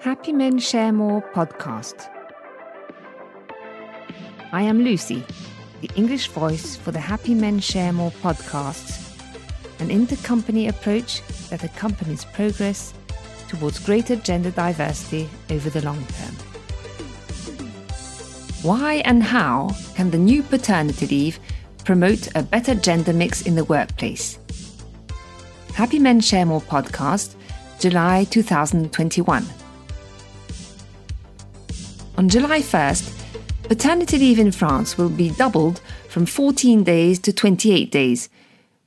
Happy Men Share More podcast. I am Lucy, the English voice for the Happy Men Share More podcast, an intercompany approach that accompanies progress towards greater gender diversity over the long term. Why and how can the new paternity leave promote a better gender mix in the workplace? Happy Men Share More podcast, July 2021. On July 1st, paternity leave in France will be doubled from 14 days to 28 days,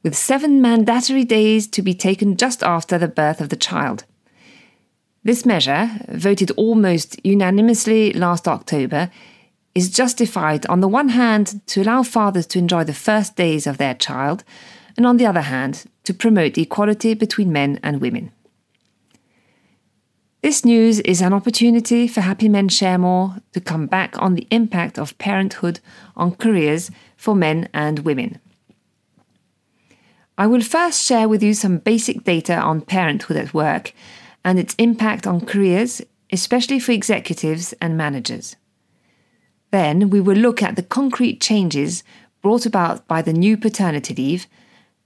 with seven mandatory days to be taken just after the birth of the child. This measure, voted almost unanimously last October, is justified on the one hand to allow fathers to enjoy the first days of their child, and on the other hand to promote equality between men and women. This news is an opportunity for Happy Men Share More to come back on the impact of parenthood on careers for men and women. I will first share with you some basic data on parenthood at work and its impact on careers, especially for executives and managers. Then we will look at the concrete changes brought about by the new paternity leave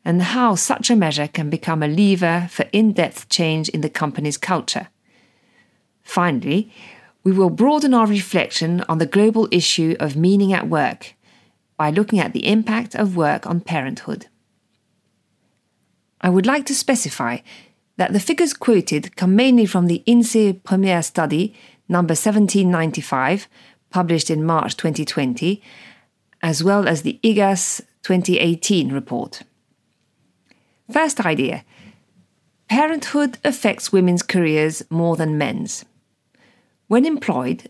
and how such a measure can become a lever for in depth change in the company's culture. Finally, we will broaden our reflection on the global issue of meaning at work by looking at the impact of work on parenthood. I would like to specify that the figures quoted come mainly from the INSEE Premiere Study, number 1795, published in March 2020, as well as the IGAS 2018 report. First idea Parenthood affects women's careers more than men's. When employed,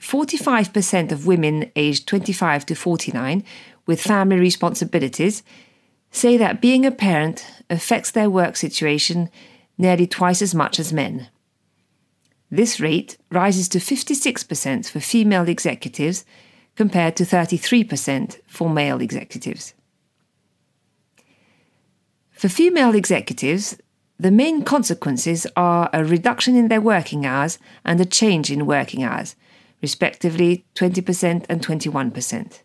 45% of women aged 25 to 49 with family responsibilities say that being a parent affects their work situation nearly twice as much as men. This rate rises to 56% for female executives compared to 33% for male executives. For female executives, the main consequences are a reduction in their working hours and a change in working hours, respectively 20% and 21%.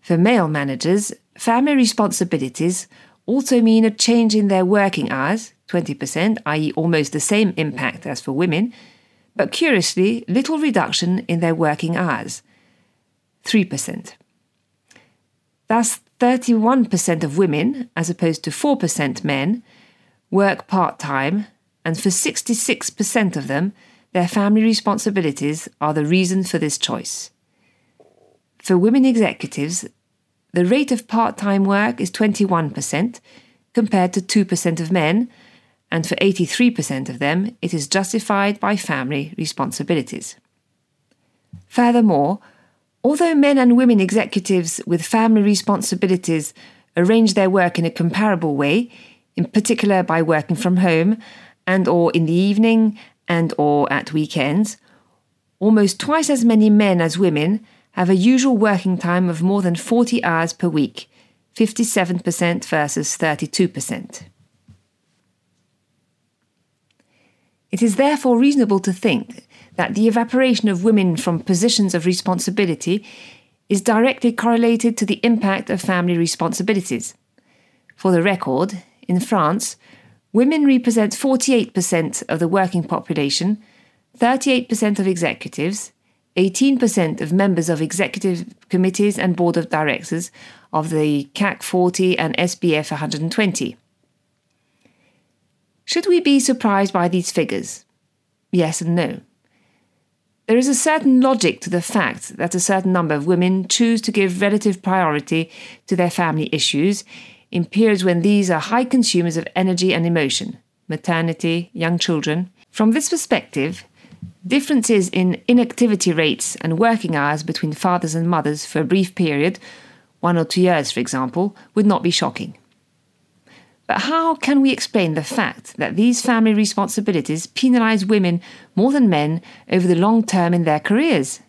For male managers, family responsibilities also mean a change in their working hours, 20%, i.e., almost the same impact as for women, but curiously, little reduction in their working hours, 3%. Thus, 31% of women, as opposed to 4% men, work part time, and for 66% of them, their family responsibilities are the reason for this choice. For women executives, the rate of part time work is 21%, compared to 2% of men, and for 83% of them, it is justified by family responsibilities. Furthermore, although men and women executives with family responsibilities arrange their work in a comparable way, in particular by working from home and or in the evening and or at weekends, almost twice as many men as women have a usual working time of more than 40 hours per week, 57% versus 32%. It is therefore reasonable to think that the evaporation of women from positions of responsibility is directly correlated to the impact of family responsibilities. For the record, in France, women represent 48% of the working population, 38% of executives, 18% of members of executive committees and board of directors of the CAC 40 and SBF 120. Should we be surprised by these figures? Yes and no. There is a certain logic to the fact that a certain number of women choose to give relative priority to their family issues in periods when these are high consumers of energy and emotion maternity, young children. From this perspective, differences in inactivity rates and working hours between fathers and mothers for a brief period, one or two years for example, would not be shocking. But how can we explain the fact that these family responsibilities penalise women more than men over the long term in their careers?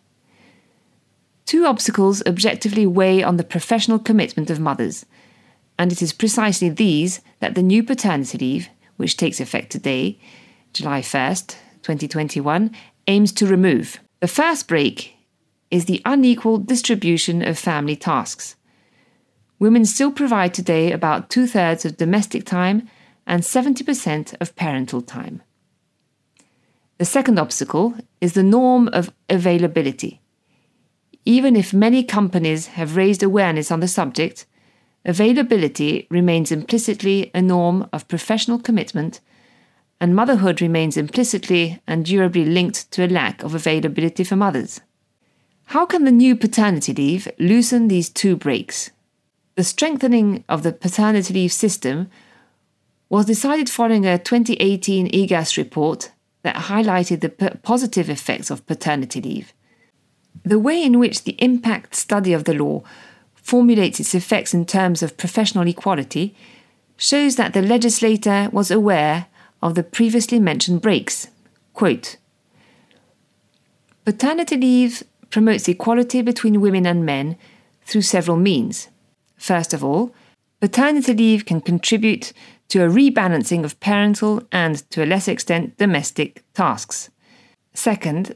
Two obstacles objectively weigh on the professional commitment of mothers, and it is precisely these that the new paternity leave, which takes effect today, July 1st, 2021 aims to remove. The first brake is the unequal distribution of family tasks. Women still provide today about two thirds of domestic time and 70% of parental time. The second obstacle is the norm of availability. Even if many companies have raised awareness on the subject, availability remains implicitly a norm of professional commitment, and motherhood remains implicitly and durably linked to a lack of availability for mothers. How can the new paternity leave loosen these two brakes? The strengthening of the paternity leave system was decided following a 2018 IGAS report that highlighted the p- positive effects of paternity leave. The way in which the impact study of the law formulates its effects in terms of professional equality shows that the legislator was aware of the previously mentioned brakes. Quote Paternity leave promotes equality between women and men through several means. First of all, paternity leave can contribute to a rebalancing of parental and, to a less extent, domestic tasks. Second,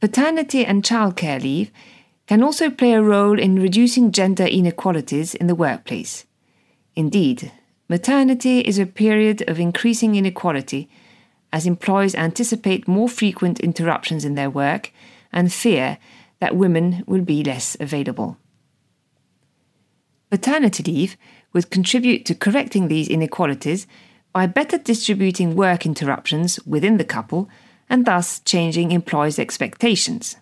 paternity and childcare leave can also play a role in reducing gender inequalities in the workplace. Indeed, maternity is a period of increasing inequality as employers anticipate more frequent interruptions in their work and fear that women will be less available. Paternity leave would contribute to correcting these inequalities by better distributing work interruptions within the couple and thus changing employers' expectations.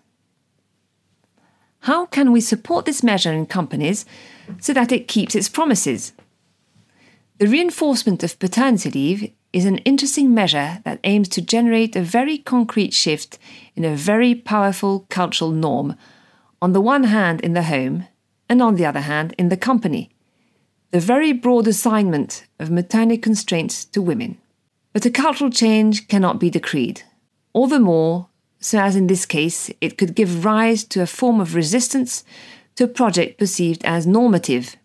How can we support this measure in companies so that it keeps its promises? The reinforcement of paternity leave is an interesting measure that aims to generate a very concrete shift in a very powerful cultural norm, on the one hand in the home, and on the other hand in the company the very broad assignment of maternity constraints to women. But a cultural change cannot be decreed, all the more so as in this case it could give rise to a form of resistance to a project perceived as normative.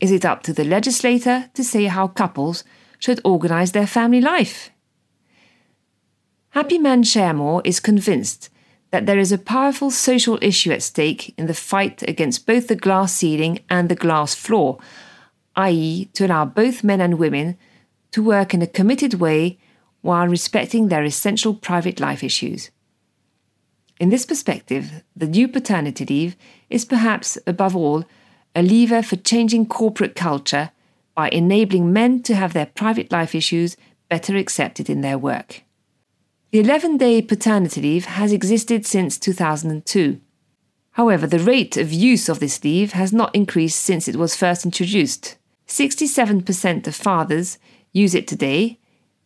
Is it up to the legislator to say how couples should organise their family life? Happy Men Share More is convinced that there is a powerful social issue at stake in the fight against both the glass ceiling and the glass floor, i.e., to allow both men and women to work in a committed way while respecting their essential private life issues. In this perspective, the new paternity leave is perhaps, above all, a lever for changing corporate culture by enabling men to have their private life issues better accepted in their work. The 11 day paternity leave has existed since 2002. However, the rate of use of this leave has not increased since it was first introduced. 67% of fathers use it today,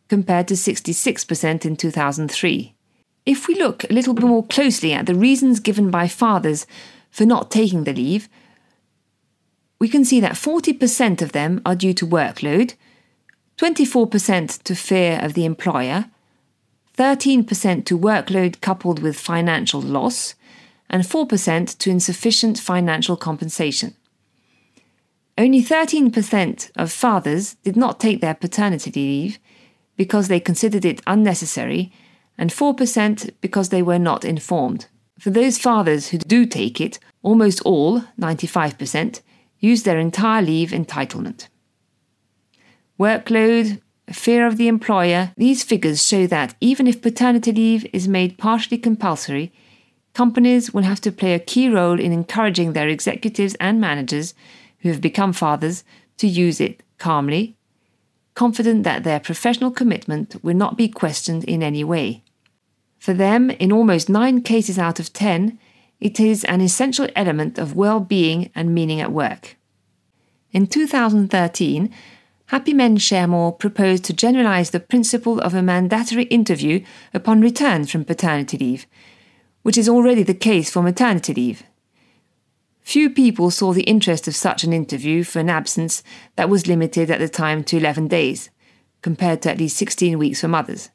compared to 66% in 2003. If we look a little bit more closely at the reasons given by fathers for not taking the leave, we can see that 40% of them are due to workload, 24% to fear of the employer, 13% to workload coupled with financial loss, and 4% to insufficient financial compensation. Only 13% of fathers did not take their paternity leave because they considered it unnecessary, and 4% because they were not informed. For those fathers who do take it, almost all, 95%, use their entire leave entitlement. Workload, fear of the employer, these figures show that even if paternity leave is made partially compulsory, companies will have to play a key role in encouraging their executives and managers who have become fathers to use it calmly, confident that their professional commitment will not be questioned in any way. For them, in almost nine cases out of ten, it is an essential element of well being and meaning at work. In 2013, Happy Men Share More proposed to generalize the principle of a mandatory interview upon return from paternity leave, which is already the case for maternity leave. Few people saw the interest of such an interview for an absence that was limited at the time to 11 days, compared to at least 16 weeks for mothers.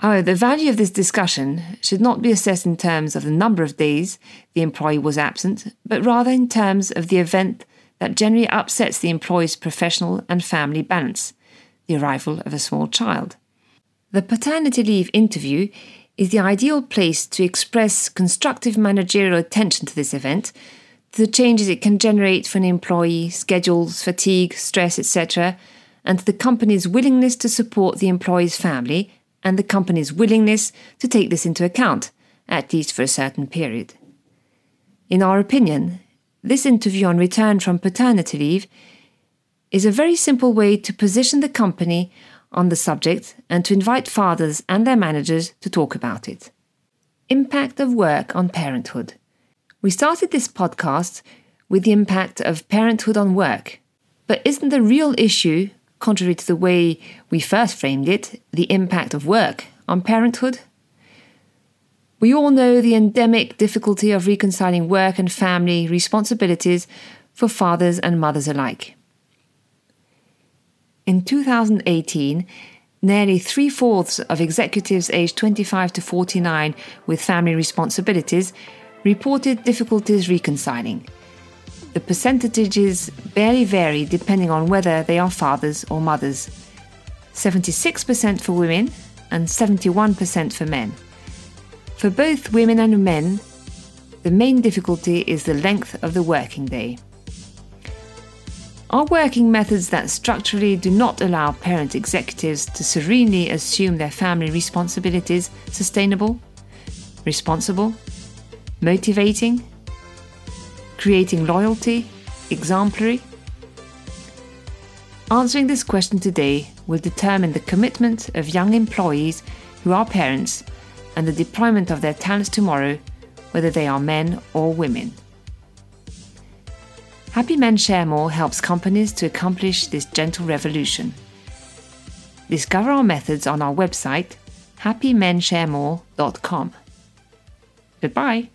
However, the value of this discussion should not be assessed in terms of the number of days the employee was absent, but rather in terms of the event that generally upsets the employee's professional and family balance the arrival of a small child. The paternity leave interview is the ideal place to express constructive managerial attention to this event, to the changes it can generate for an employee, schedules, fatigue, stress, etc., and to the company's willingness to support the employee's family and the company's willingness to take this into account, at least for a certain period. In our opinion, this interview on return from paternity leave is a very simple way to position the company on the subject and to invite fathers and their managers to talk about it. Impact of work on parenthood. We started this podcast with the impact of parenthood on work, but isn't the real issue, contrary to the way we first framed it, the impact of work on parenthood? We all know the endemic difficulty of reconciling work and family responsibilities for fathers and mothers alike. In 2018, nearly three fourths of executives aged 25 to 49 with family responsibilities reported difficulties reconciling. The percentages barely vary depending on whether they are fathers or mothers 76% for women and 71% for men. For both women and men, the main difficulty is the length of the working day. Are working methods that structurally do not allow parent executives to serenely assume their family responsibilities sustainable, responsible, motivating, creating loyalty, exemplary? Answering this question today will determine the commitment of young employees who are parents and the deployment of their talents tomorrow, whether they are men or women. Happy Men Share More helps companies to accomplish this gentle revolution. Discover our methods on our website, happymensharemore.com. Goodbye.